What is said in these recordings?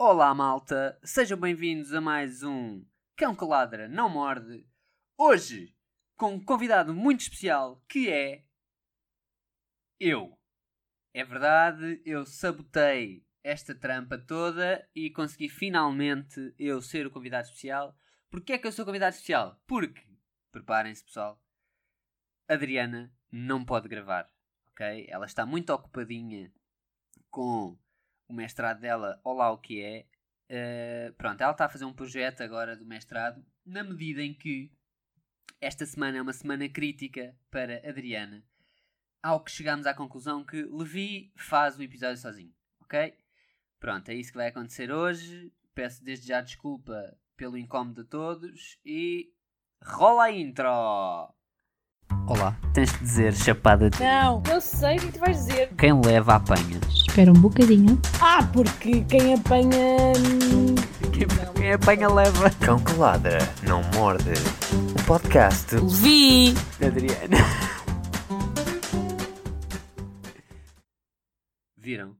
Olá, malta! Sejam bem-vindos a mais um Cão que Ladra Não Morde. Hoje, com um convidado muito especial que é. Eu. É verdade, eu sabotei esta trampa toda e consegui finalmente eu ser o convidado especial. Porquê é que eu sou o convidado especial? Porque, preparem-se pessoal, Adriana não pode gravar, ok? Ela está muito ocupadinha com o mestrado dela, olá o que é. Uh, pronto, ela está a fazer um projeto agora do mestrado, na medida em que esta semana é uma semana crítica para Adriana, ao que chegamos à conclusão que Levi faz o episódio sozinho, ok? Pronto, é isso que vai acontecer hoje. Peço desde já desculpa pelo incómodo de todos e rola a intro! Olá, tens de dizer chapada de. Não, eu sei o que tu vais dizer. Quem leva apanha. Espera um bocadinho. Ah, porque quem apanha. hum, Quem, quem apanha leva. Cão que ladra, não morde. O podcast Levi! Adriana. Viram?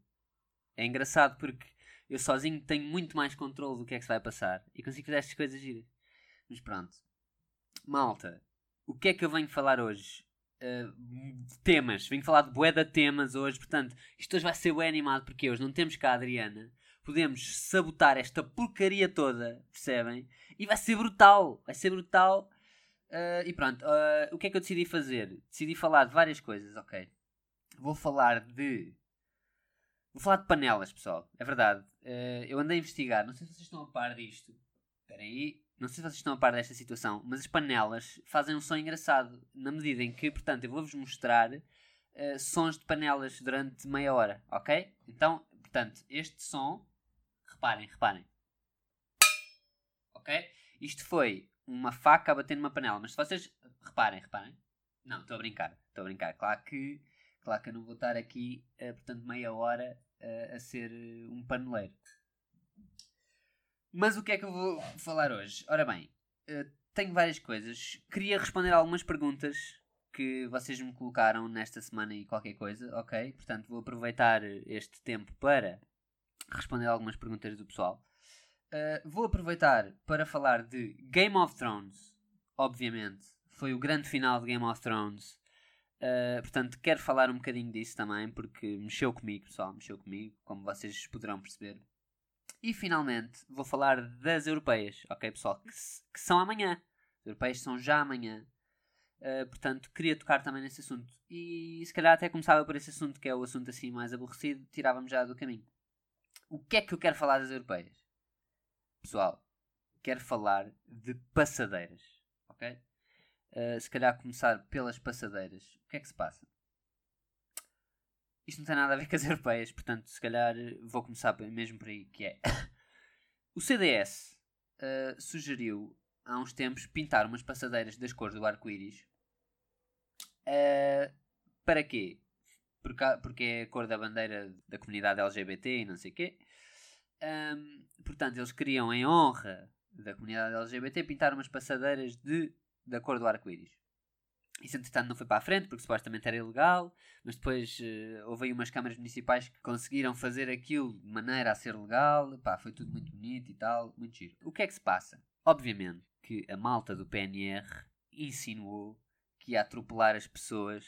É engraçado porque eu sozinho tenho muito mais controle do que é que se vai passar e consigo fazer estas coisas giras. Mas pronto. Malta, o que é que eu venho falar hoje? Uh, temas. Venho falar de de temas hoje. Portanto, isto hoje vai ser bué animado porque hoje não temos cá a Adriana. Podemos sabotar esta porcaria toda, percebem? E vai ser brutal. Vai ser brutal. Uh, e pronto, uh, o que é que eu decidi fazer? Decidi falar de várias coisas, ok? Vou falar de. Vou falar de panelas, pessoal. É verdade. Eu andei a investigar. Não sei se vocês estão a par disto. Espera aí. Não sei se vocês estão a par desta situação. Mas as panelas fazem um som engraçado. Na medida em que, portanto, eu vou-vos mostrar uh, sons de panelas durante meia hora, ok? Então, portanto, este som. Reparem, reparem. Ok? Isto foi uma faca a bater numa panela. Mas se vocês. Reparem, reparem. Não, estou a brincar. Estou a brincar. Claro que, claro que eu não vou estar aqui, eh, portanto, meia hora eh, a ser um paneleiro. Mas o que é que eu vou falar hoje? Ora bem, eh, tenho várias coisas. Queria responder algumas perguntas que vocês me colocaram nesta semana e qualquer coisa, ok? Portanto, vou aproveitar este tempo para responder algumas perguntas do pessoal. Uh, vou aproveitar para falar de Game of Thrones, obviamente. Foi o grande final de Game of Thrones. Uh, portanto, quero falar um bocadinho disso também, porque mexeu comigo, pessoal, mexeu comigo, como vocês poderão perceber. E finalmente, vou falar das europeias, ok, pessoal, que, que são amanhã. As europeias são já amanhã. Uh, portanto, queria tocar também nesse assunto. E se calhar até começava por esse assunto, que é o assunto assim mais aborrecido, tirávamos já do caminho. O que é que eu quero falar das europeias? Pessoal, quero falar de passadeiras, ok? Uh, se calhar começar pelas passadeiras. O que é que se passa? Isto não tem nada a ver com as europeias, portanto, se calhar eh, vou começar mesmo por aí, que é... o CDS uh, sugeriu há uns tempos pintar umas passadeiras das cores do arco-íris. Uh, para quê? Porque é a cor da bandeira da comunidade LGBT e não sei o quê. Um, portanto, eles queriam, em honra da comunidade LGBT, pintar umas passadeiras de, da cor do arco-íris. Isso, entretanto, não foi para a frente, porque supostamente era ilegal, mas depois eh, houve aí umas câmaras municipais que conseguiram fazer aquilo de maneira a ser legal. Pá, foi tudo muito bonito e tal, muito giro. O que é que se passa? Obviamente que a malta do PNR insinuou que ia atropelar as pessoas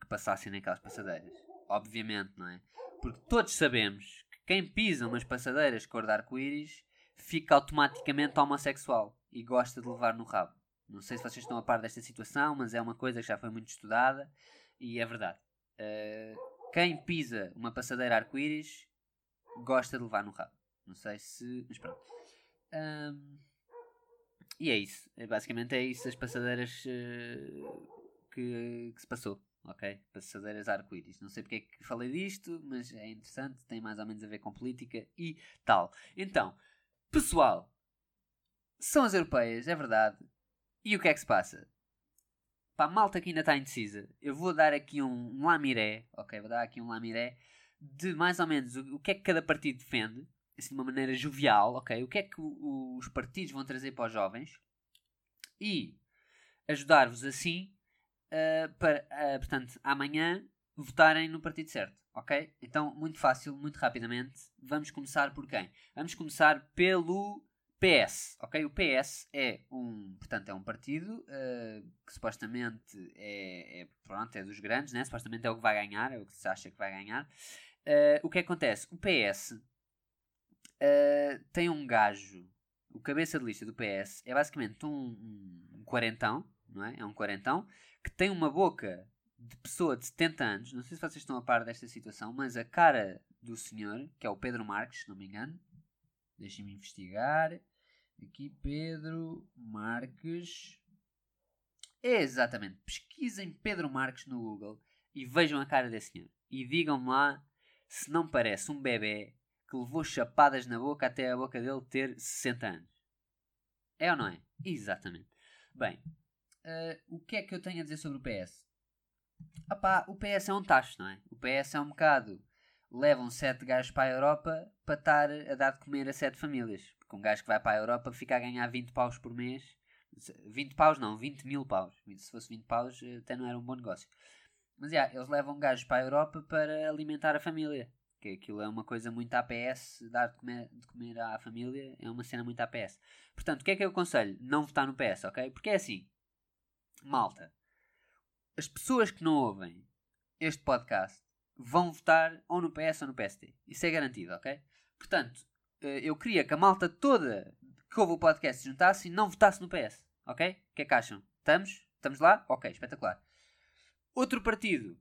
que passassem naquelas passadeiras. Obviamente, não é? Porque todos sabemos que quem pisa umas passadeiras cor de arco-íris fica automaticamente homossexual e gosta de levar no rabo. Não sei se vocês estão a par desta situação, mas é uma coisa que já foi muito estudada e é verdade. Uh, quem pisa uma passadeira arco-íris gosta de levar no rabo. Não sei se. Mas pronto. Ahm, e é isso. É, Basicamente é isso as passadeiras uh, que, que se passou. Ok? Passadeiras arco-íris. Não sei porque é que falei disto, mas é interessante. Tem mais ou menos a ver com política e tal. Então, pessoal, são as europeias, é verdade. E o que é que se passa? Para a malta que ainda está indecisa, eu vou dar aqui um, um lamiré, ok? Vou dar aqui um lamiré de mais ou menos o, o que é que cada partido defende, assim de uma maneira jovial, ok? O que é que o- os partidos vão trazer para os jovens e ajudar-vos assim ah, para, ah, portanto, amanhã votarem no partido certo, ok? Então, muito fácil, muito rapidamente, vamos começar por quem? Vamos começar pelo PS, ok? O PS é um, portanto, é um partido uh, que supostamente é, é, pronto, é dos grandes, né? Supostamente é o que vai ganhar, é o que se acha que vai ganhar. Uh, o que acontece? O PS uh, tem um gajo, o cabeça de lista do PS é basicamente um, um quarentão, não é? É um quarentão que tem uma boca de pessoa de 70 anos, não sei se vocês estão a par desta situação, mas a cara do senhor, que é o Pedro Marques, se não me engano, deixem-me investigar. Aqui, Pedro Marques. É exatamente, pesquisem Pedro Marques no Google e vejam a cara desse senhor. E digam-me lá se não parece um bebê que levou chapadas na boca até a boca dele ter 60 anos. É ou não é? Exatamente. Bem, uh, o que é que eu tenho a dizer sobre o PS? Opá, o PS é um tacho, não é? O PS é um bocado. Levam sete gajos para a Europa para estar a dar de comer a sete famílias. Porque um gajo que vai para a Europa fica a ganhar 20 paus por mês. 20 paus não, 20 mil paus. Se fosse 20 paus até não era um bom negócio. Mas já, eles levam gajos para a Europa para alimentar a família. Que aquilo é uma coisa muito APS, dar de comer, de comer à família é uma cena muito APS. Portanto, o que é que eu aconselho? Não votar no PS, ok? Porque é assim, malta, as pessoas que não ouvem este podcast vão votar ou no PS ou no PST. Isso é garantido, ok? Portanto, eh, eu queria que a malta toda que ouve o podcast se juntasse e não votasse no PS, ok? O que é que acham? Estamos? Estamos lá? Ok, espetacular. Outro partido,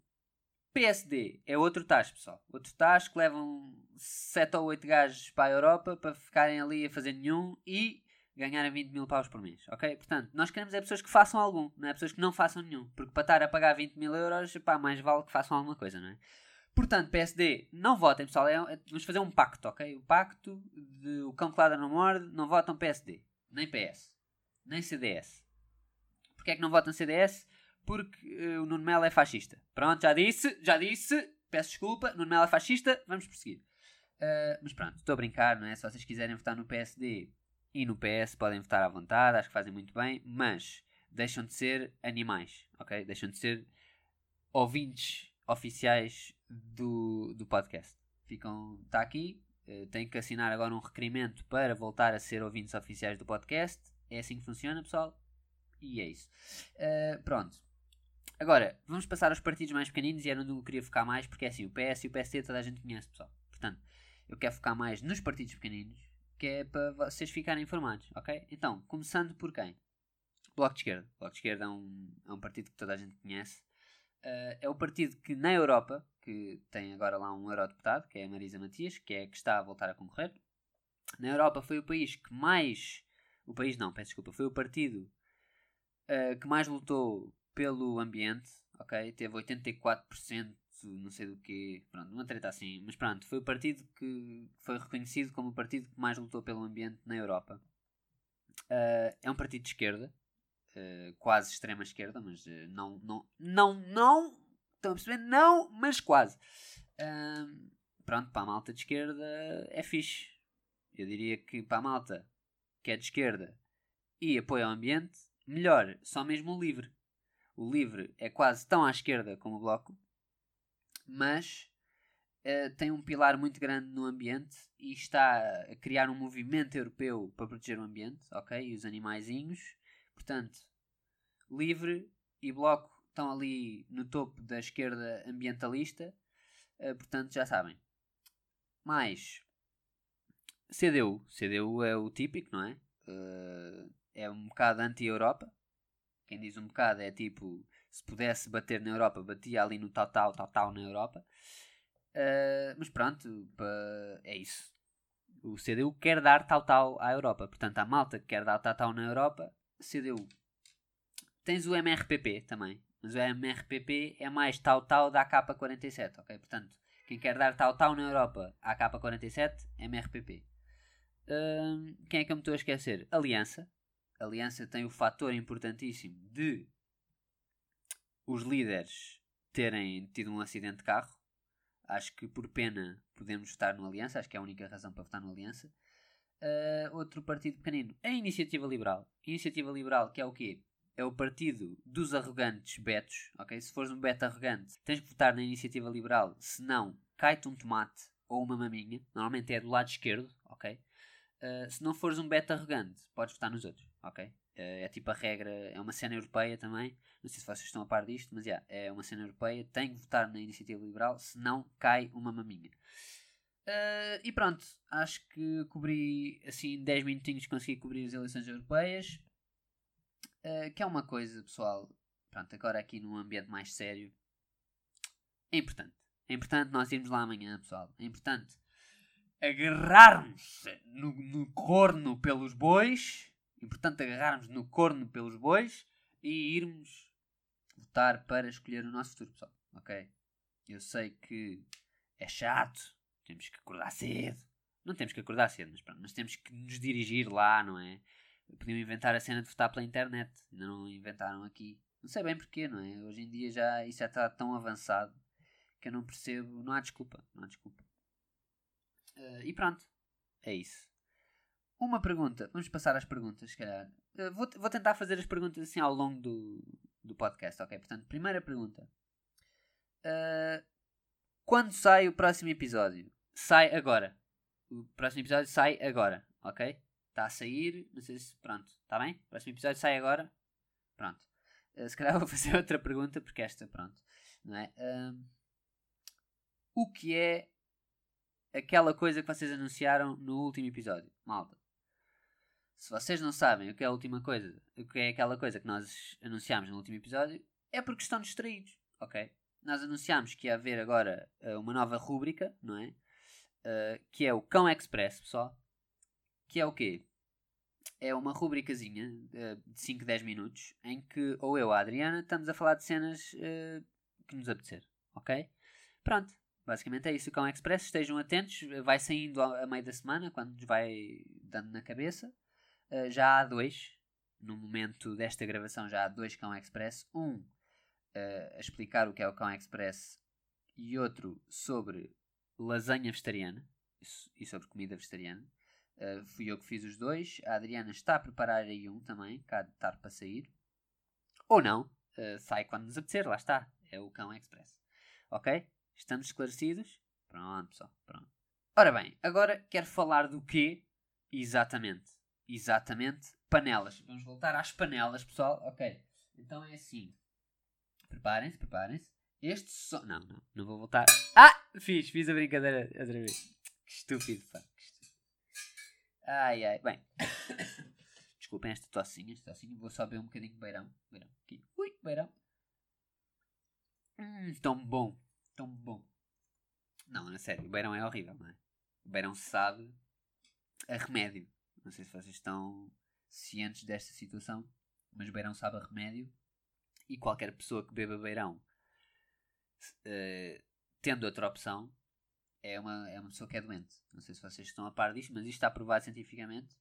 PSD, é outro tacho, pessoal. Outro tacho que levam 7 ou 8 gajos para a Europa para ficarem ali a fazer nenhum e ganharem 20 mil paus por mês, ok? Portanto, nós queremos é pessoas que façam algum, não é pessoas que não façam nenhum. Porque para estar a pagar 20 mil euros, pá, mais vale que façam alguma coisa, não é? Portanto, PSD, não votem, pessoal. É, é, vamos fazer um pacto, ok? O pacto de o cão que não morde, não votam PSD, nem PS, nem CDS. Porquê é que não votam CDS? Porque uh, o Nuno Melo é fascista. Pronto, já disse, já disse. Peço desculpa, Nuno Melo é fascista, vamos prosseguir. Uh, mas pronto, estou a brincar, não é? Se vocês quiserem votar no PSD e no PS podem votar à vontade, acho que fazem muito bem, mas deixam de ser animais, ok? Deixam de ser ouvintes oficiais do, do podcast. Ficam, está aqui, uh, têm que assinar agora um requerimento para voltar a ser ouvintes oficiais do podcast. É assim que funciona, pessoal. E é isso. Uh, pronto. Agora, vamos passar aos partidos mais pequeninos e era onde eu queria focar mais, porque é assim, o PS e o PST toda a gente conhece, pessoal. Portanto, eu quero focar mais nos partidos pequeninos que é para vocês ficarem informados, ok? Então, começando por quem? Bloco de Esquerda. Bloco de Esquerda é um, é um partido que toda a gente conhece. Uh, é o partido que na Europa, que tem agora lá um eurodeputado, que é a Marisa Matias, que é que está a voltar a concorrer. Na Europa foi o país que mais. O país não, peço desculpa, foi o partido uh, que mais lutou pelo ambiente, ok? Teve 84% não sei do que, pronto, uma treta assim, mas pronto, foi o partido que foi reconhecido como o partido que mais lutou pelo ambiente na Europa. Uh, é um partido de esquerda, uh, quase extrema esquerda, mas uh, não, não, não, não, estão a perceber? Não, mas quase. pronto, para a malta de esquerda é fixe. Eu diria que para a malta que é de esquerda e apoia o ambiente, melhor, só mesmo o livre. O livre é quase tão à esquerda como o bloco, mas uh, tem um pilar muito grande no ambiente e está a criar um movimento europeu para proteger o ambiente, ok? E os animaizinhos. Portanto, Livre e Bloco estão ali no topo da esquerda ambientalista, uh, portanto já sabem. Mais CDU. CDU é o típico, não é? Uh, é um bocado anti-Europa. Quem diz um bocado é tipo se pudesse bater na Europa, batia ali no tal, tal, tal, tal na Europa. Uh, mas pronto, é isso. O CDU quer dar tal, tal à Europa. Portanto, a malta que quer dar tal, tal na Europa, CDU. Tens o MRPP também. Mas o MRPP é mais tal, tal da AK-47, ok? Portanto, quem quer dar tal, tal na Europa à AK-47, MRPP. Uh, quem é que eu me estou a esquecer? Aliança. Aliança tem o fator importantíssimo de os líderes terem tido um acidente de carro. Acho que por pena podemos votar no Aliança, acho que é a única razão para votar no Aliança. Uh, outro partido pequenino, a Iniciativa Liberal. Iniciativa Liberal, que é o quê? É o partido dos arrogantes betos, ok? Se fores um beto arrogante, tens que votar na iniciativa liberal, se não, cai-te um tomate ou uma maminha, normalmente é do lado esquerdo, ok? Uh, se não fores um beto arrogante, podes votar nos outros, ok? Uh, é tipo a regra, é uma cena europeia também, não sei se vocês estão a par disto, mas yeah, é uma cena europeia, tem que votar na iniciativa liberal, se não, cai uma maminha. Uh, e pronto, acho que cobri assim em 10 minutinhos consegui cobrir as eleições europeias. Uh, que é uma coisa, pessoal, pronto, agora aqui num ambiente mais sério, é importante. É importante nós irmos lá amanhã, pessoal. É importante agarrarmos no, no corno pelos bois. É importante agarrarmos no corno pelos bois e irmos votar para escolher o nosso futuro, pessoal. Ok? Eu sei que é chato, temos que acordar cedo. Não temos que acordar cedo, mas pronto, mas temos que nos dirigir lá, não é? Podiam inventar a cena de votar pela internet. Ainda não inventaram aqui. Não sei bem porquê, não é? Hoje em dia já isso já está tão avançado que eu não percebo. Não há desculpa. Não há desculpa. Uh, e pronto. É isso. Uma pergunta. Vamos passar às perguntas, se calhar. Uh, vou, vou tentar fazer as perguntas assim ao longo do, do podcast, ok? Portanto, primeira pergunta. Uh, quando sai o próximo episódio? Sai agora. O próximo episódio sai agora, ok? Está a sair, não sei se. Pronto, está bem? O próximo episódio sai agora. Pronto. Uh, se calhar vou fazer outra pergunta, porque esta, pronto. Não é? Uh, o que é aquela coisa que vocês anunciaram no último episódio? Malta. Se vocês não sabem o que é a última coisa, o que é aquela coisa que nós anunciámos no último episódio, é porque estão distraídos, ok? Nós anunciámos que ia haver agora uh, uma nova rúbrica, não é? Uh, que é o Cão Express, pessoal. Que é o quê? É uma rubricazinha uh, de 5, 10 minutos em que ou eu ou a Adriana estamos a falar de cenas uh, que nos apetecer, ok? Pronto, basicamente é isso o Cão Express. Estejam atentos, vai saindo a, meio da semana, quando nos vai dando na cabeça. Uh, já há dois, no momento desta gravação, já há dois Cão Express. Um a explicar o que é o Cão Express e outro sobre lasanha vegetariana e sobre comida vegetariana. Uh, fui eu que fiz os dois. A Adriana está a preparar aí um também, cá de estar para sair. Ou não, uh, sai quando nos apetecer, lá está. É o Cão Express. Ok? Estamos esclarecidos? Pronto, pessoal, pronto. Ora bem, agora quero falar do quê? Exatamente. Exatamente, panelas. Vamos voltar às panelas, pessoal. Ok. Então é assim. Preparem-se, preparem-se. Este som. Não, não, não vou voltar. Ah! Fiz, fiz a brincadeira outra vez. Que estúpido, pá. Ai, ai. Bem. Desculpem esta tossinha, esta. Vou só beber um bocadinho de beirão. Beirão. Aqui. Ui, beirão. Hum, tão bom. Tão bom. Não, é sério. O beirão é horrível, não é? O beirão sabe a remédio. Não sei se vocês estão cientes desta situação. Mas o beirão sabe a remédio. E qualquer pessoa que beba beirão, uh, tendo outra opção, é uma, é uma pessoa que é doente. Não sei se vocês estão a par disto, mas isto está provado cientificamente.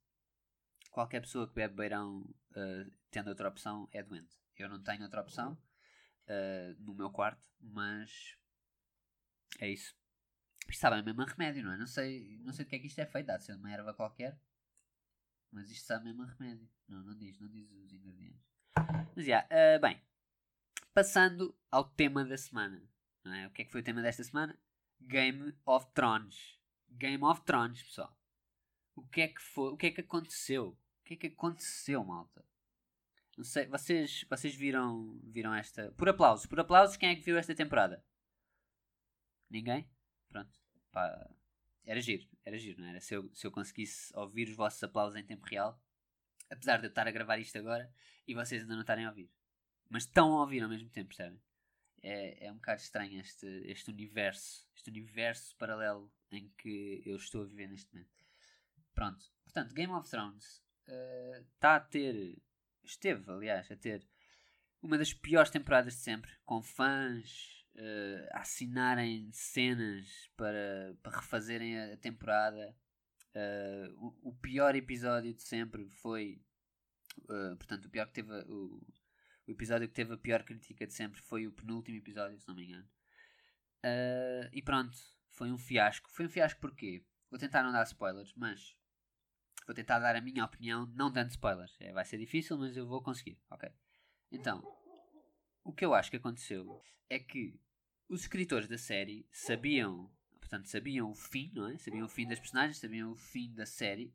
Qualquer pessoa que bebe beirão uh, tendo outra opção é doente. Eu não tenho outra opção uh, no meu quarto, mas é isso. Isto sabe mesmo a remédio, não é? Não sei, não sei de que é que isto é feito. Dá de ser uma erva qualquer. Mas isto sabe mesmo a remédio. Não, não diz, não diz os ingredientes. Mas já, yeah, uh, bem. Passando ao tema da semana. É? O que é que foi o tema desta semana? Game of Thrones. Game of Thrones, pessoal. O que é que foi? O que é que aconteceu? O que é que aconteceu, malta? Não sei, vocês, vocês viram, viram esta. Por aplausos, por aplausos, quem é que viu esta temporada? Ninguém? Pronto. Pá, era giro, era giro, não era? Se eu, se eu conseguisse ouvir os vossos aplausos em tempo real, apesar de eu estar a gravar isto agora e vocês ainda não estarem a ouvir. Mas estão a ouvir ao mesmo tempo, percebem? É, é um bocado estranho este, este universo, este universo paralelo em que eu estou a viver neste momento. Pronto, portanto, Game of Thrones está uh, a ter, esteve aliás, a ter uma das piores temporadas de sempre, com fãs uh, a assinarem cenas para, para refazerem a, temporada. Uh, o, o, pior episódio de sempre foi, portanto, o pior que teve o, o episódio que teve a pior crítica de sempre foi o penúltimo episódio, se não me engano. Uh, e pronto, foi um fiasco. Foi um fiasco porquê? Vou tentar não dar spoilers, mas vou tentar dar a minha opinião, não dando spoilers. É, vai ser difícil, mas eu vou conseguir, ok? Então, o que eu acho que aconteceu é que os escritores da série sabiam, portanto, sabiam o fim, não é? Sabiam o fim das personagens, sabiam o fim da série,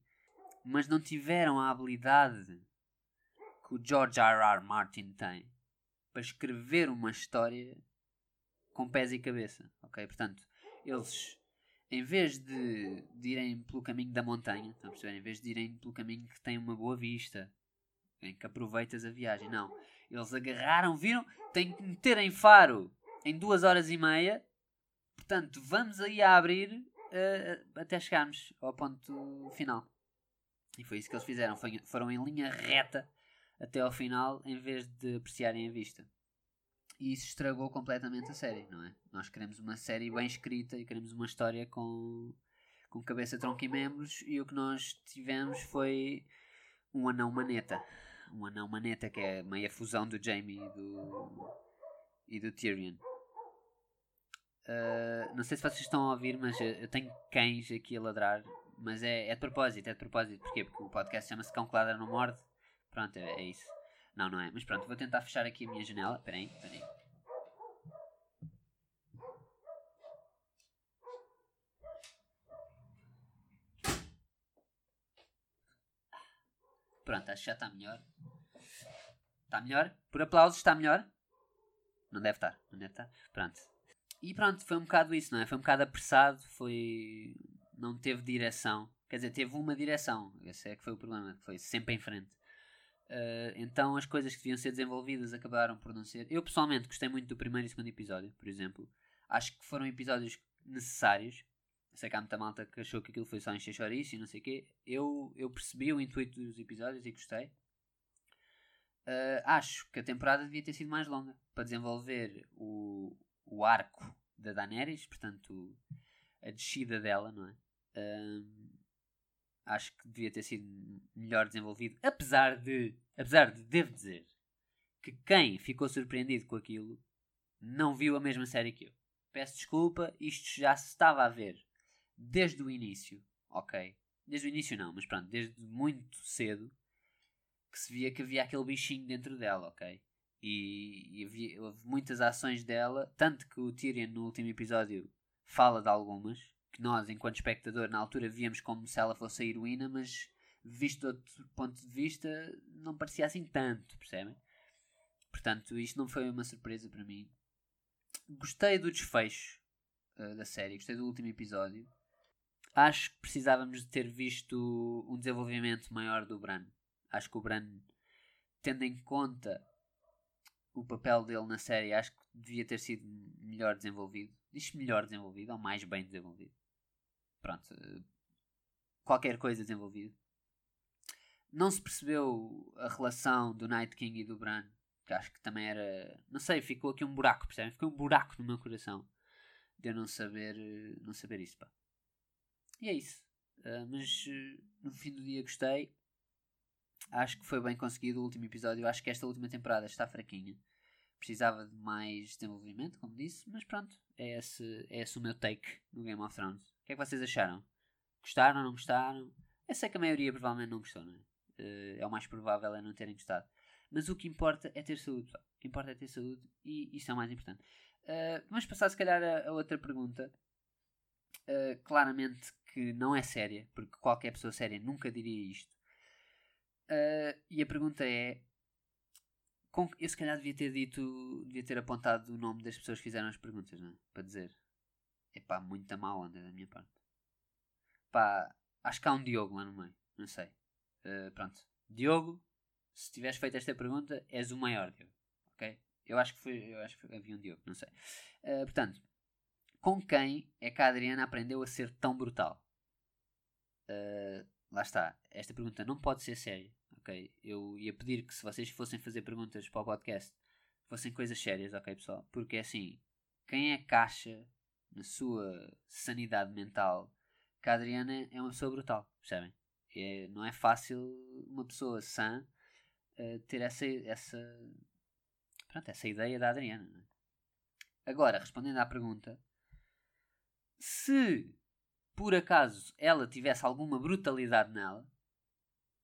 mas não tiveram a habilidade que o George R. R. Martin tem para escrever uma história com pés e cabeça, ok? Portanto, eles, em vez de, de irem pelo caminho da montanha, estão a perceber? Em vez de irem pelo caminho que tem uma boa vista, em que aproveitas a viagem, não. Eles agarraram, viram, tem que meter em faro em duas horas e meia, portanto, vamos aí a abrir uh, até chegarmos ao ponto final. E foi isso que eles fizeram, foi, foram em linha reta até ao final, em vez de apreciarem a vista. E isso estragou completamente a série, não é? Nós queremos uma série bem escrita e queremos uma história com, com cabeça, tronco e membros, e o que nós tivemos foi um anão maneta. Um anão maneta que é meia fusão do Jamie e do, e do Tyrion. Uh, não sei se vocês estão a ouvir, mas eu tenho cães aqui a ladrar. Mas é, é de propósito, é de propósito. Porquê? Porque o podcast chama-se Cão que Ladra Não Morde. Pronto, é, é, isso. Não, não é. Mas pronto, vou tentar fechar aqui a minha janela. Espera aí, espera aí. Pronto, acho que já está melhor. Está melhor? Por aplausos, está melhor? Não deve estar, não deve estar. Pronto. E pronto, foi um bocado isso, não é? Foi um bocado apressado, foi. Não teve direção. Quer dizer, teve uma direção. Esse é que foi o problema, foi sempre em frente. Uh, então as coisas que deviam ser desenvolvidas acabaram por não ser. Eu pessoalmente gostei muito do primeiro e segundo episódio, por exemplo. Acho que foram episódios necessários. Sei que há muita malta que achou que aquilo foi só encher chouriço e não sei o quê. Eu, eu percebi o intuito dos episódios e gostei. Uh, acho que a temporada devia ter sido mais longa para desenvolver o, o arco da Daenerys, portanto, a descida dela, não é? Uh, acho que devia ter sido melhor desenvolvido, apesar de, apesar de, devo dizer, que quem ficou surpreendido com aquilo não viu a mesma série que eu. Peço desculpa, isto já se estava a ver desde o início, ok? Desde o início não, mas pronto, desde muito cedo que se via que havia aquele bichinho dentro dela, ok? E, e havia, houve muitas ações dela, tanto que o Tyrion no último episódio fala de algumas, que nós, enquanto espectador, na altura víamos como se ela fosse a heroína, mas visto de outro ponto de vista, não parecia assim tanto, percebem? Portanto, isto não foi uma surpresa para mim. Gostei do desfecho uh, da série, gostei do último episódio. Acho que precisávamos de ter visto um desenvolvimento maior do Bran. Acho que o Bran, tendo em conta o papel dele na série, acho que devia ter sido melhor desenvolvido. Diz melhor desenvolvido ou mais bem desenvolvido. Pronto. Qualquer coisa desenvolvido. Não se percebeu a relação do Night King e do Bran. Que acho que também era. Não sei, ficou aqui um buraco, percebem? Ficou um buraco no meu coração de eu não saber, não saber isso, pá. E é isso. Uh, mas no fim do dia gostei. Acho que foi bem conseguido o último episódio. Acho que esta última temporada está fraquinha. Precisava de mais desenvolvimento, como disse, mas pronto, é esse, é esse o meu take no Game of Thrones. O que é que vocês acharam? Gostaram, ou não gostaram? Eu sei que a maioria provavelmente não gostou, não é? Uh, é o mais provável é não terem gostado. Mas o que importa é ter saúde, O que importa é ter saúde e isso é o mais importante. Uh, vamos passar, se calhar, a, a outra pergunta. Uh, claramente que não é séria, porque qualquer pessoa séria nunca diria isto. Uh, e a pergunta é: com, eu se calhar devia ter dito, devia ter apontado o nome das pessoas que fizeram as perguntas, não é? Para dizer: é pá, muita má onda da minha parte. Pá, acho que há um Diogo lá no meio, não sei. Uh, pronto, Diogo, se tiveres feito esta pergunta, és o maior, Diogo, ok? Eu acho que foi, eu acho que havia um Diogo, não sei. Uh, portanto, com quem é que a Adriana aprendeu a ser tão brutal? Uh, lá está, esta pergunta não pode ser séria, ok? Eu ia pedir que se vocês fossem fazer perguntas para o podcast, fossem coisas sérias, ok pessoal? Porque é assim, quem é que acha, na sua sanidade mental, que a Adriana é uma pessoa brutal, percebem? É, não é fácil uma pessoa sã uh, ter essa, essa, pronto, essa ideia da Adriana. É? Agora, respondendo à pergunta, se por acaso ela tivesse alguma brutalidade nela,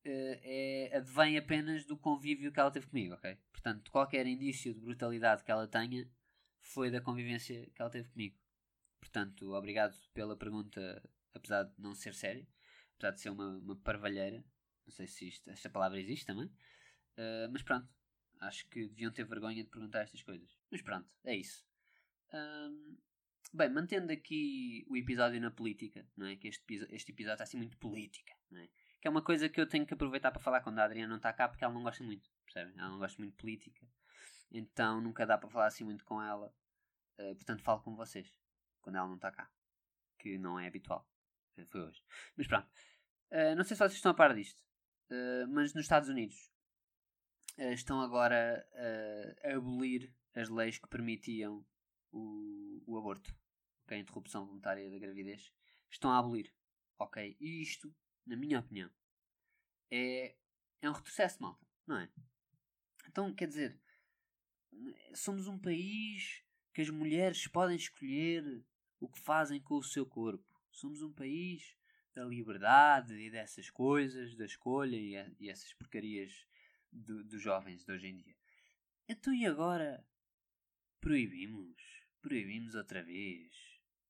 eh, é, advém apenas do convívio que ela teve comigo, ok? Portanto, qualquer indício de brutalidade que ela tenha foi da convivência que ela teve comigo. Portanto, obrigado pela pergunta, apesar de não ser séria, apesar de ser uma, uma parvalheira. Não sei se isto, esta palavra existe também. Uh, mas pronto, acho que deviam ter vergonha de perguntar estas coisas. Mas pronto, é isso. Um, bem, mantendo aqui o episódio na política, não é? Que este, este episódio está assim muito política, não é? Que é uma coisa que eu tenho que aproveitar para falar quando a Adriana não está cá, porque ela não gosta muito, percebem? Ela não gosta muito de política. Então nunca dá para falar assim muito com ela. Uh, portanto, falo com vocês quando ela não está cá. Que não é habitual. Foi hoje. Mas pronto. Uh, não sei se vocês estão a par disto. Uh, mas nos Estados Unidos estão agora a abolir as leis que permitiam o, o aborto. Okay? A interrupção voluntária da gravidez. Estão a abolir. Ok? E isto, na minha opinião, é, é um retrocesso, malta. Não é? Então, quer dizer, somos um país que as mulheres podem escolher o que fazem com o seu corpo. Somos um país da liberdade e dessas coisas, da escolha e, e essas porcarias dos jovens de hoje em dia. Então e agora? Proibimos? Proibimos outra vez?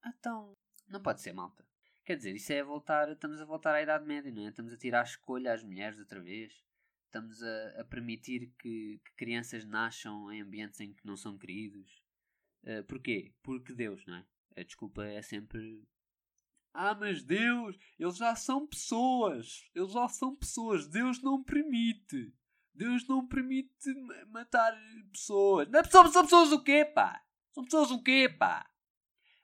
Então, não pode ser, malta. Quer dizer, isso é voltar, estamos a voltar à Idade Média, não é? Estamos a tirar a escolha às mulheres outra vez. Estamos a, a permitir que, que crianças nasçam em ambientes em que não são queridos. Uh, porquê? Porque Deus, não é? A desculpa é sempre. Ah, mas Deus, eles já são pessoas. Eles já são pessoas. Deus não permite. Deus não permite matar pessoas. Não, são, são pessoas o quê, pá? São pessoas o quê, pá?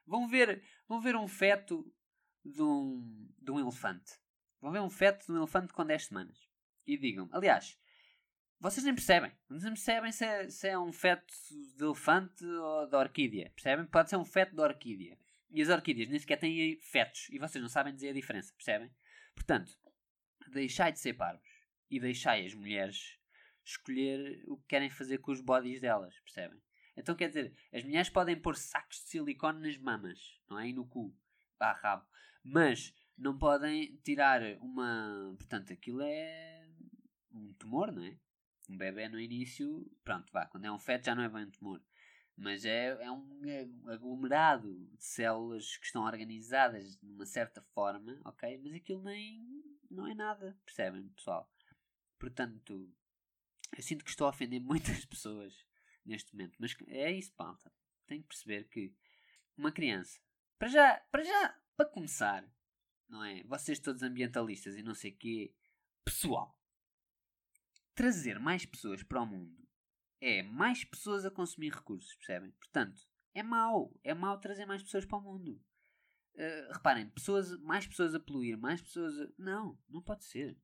Vão ver, vão ver um feto de um, de um elefante. Vão ver um feto de um elefante com 10 semanas. E digam, aliás, vocês nem percebem. Vocês nem percebem se é, se é um feto de elefante ou de orquídea. Percebem? Pode ser um feto de orquídea. E as orquídeas nem sequer têm fetos. E vocês não sabem dizer a diferença. Percebem? Portanto, deixai de ser parvos. E deixai as mulheres escolher o que querem fazer com os bodies delas. Percebem? Então quer dizer, as mulheres podem pôr sacos de silicone nas mamas. Não é? E no cu. Pá, rabo. Mas não podem tirar uma. Portanto, aquilo é um tumor, não é? Um bebê no início, pronto, vá, quando é um feto já não é bem um tumor. Mas é, é um aglomerado de células que estão organizadas de uma certa forma, ok? Mas aquilo nem. não é nada, percebem, pessoal? Portanto, eu sinto que estou a ofender muitas pessoas neste momento. Mas é isso, pauta. Tem que perceber que uma criança, para já, para já, para começar, não é? Vocês todos ambientalistas e não sei quê, pessoal, trazer mais pessoas para o mundo é mais pessoas a consumir recursos, percebem? Portanto, é mau. É mau trazer mais pessoas para o mundo. Uh, reparem, pessoas, mais pessoas a poluir, mais pessoas a... Não, não pode ser.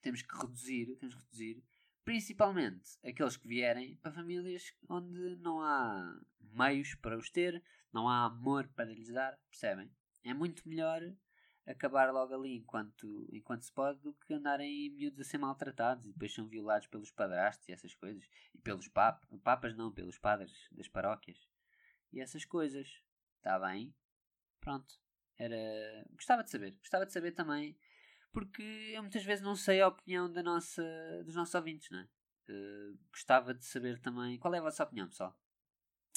Temos que reduzir, temos que reduzir, principalmente aqueles que vierem para famílias onde não há meios para os ter, não há amor para lhes dar, percebem? É muito melhor acabar logo ali enquanto, enquanto se pode do que andarem miúdos a ser maltratados e depois são violados pelos padrastos e essas coisas. E pelos papas, papas não, pelos padres das paróquias. E essas coisas. Está bem? Pronto. Era... Gostava de saber. Gostava de saber também. Porque eu muitas vezes não sei a opinião da nossa, dos nossos ouvintes, não é? Uh, gostava de saber também qual é a vossa opinião, pessoal.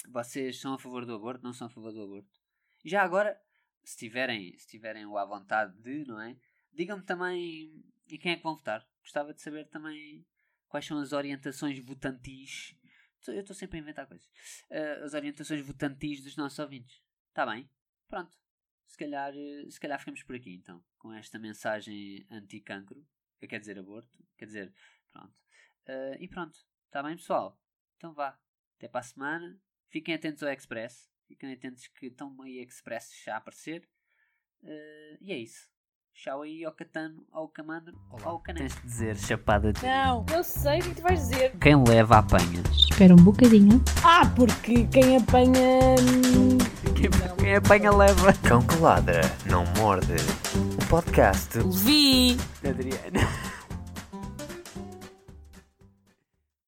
Vocês são a favor do aborto? Não são a favor do aborto? Já agora, se tiverem, se tiverem o à vontade de, não é? Digam-me também e quem é que vão votar. Gostava de saber também quais são as orientações votantis. Eu estou sempre a inventar coisas. Uh, as orientações votantis dos nossos ouvintes. Está bem? Pronto. Se calhar, se calhar ficamos por aqui então. Com esta mensagem anti-cancro. Quer dizer aborto. Quer dizer, pronto. Uh, e pronto. Está bem, pessoal? Então vá. Até para a semana. Fiquem atentos ao Express. Fiquem atentos que estão aí Express já a aparecer. Uh, e é isso. Tchau aí ao Catano, ao Camandro, ao Caneco. Tens de dizer chapada de. Não, eu sei o que tu vais dizer. Quem leva apanha. Espera um bocadinho. Ah, porque quem apanha. hum, Quem, quem apanha leva. Cão que ladra, não morde. Um podcast Vi! Adriana.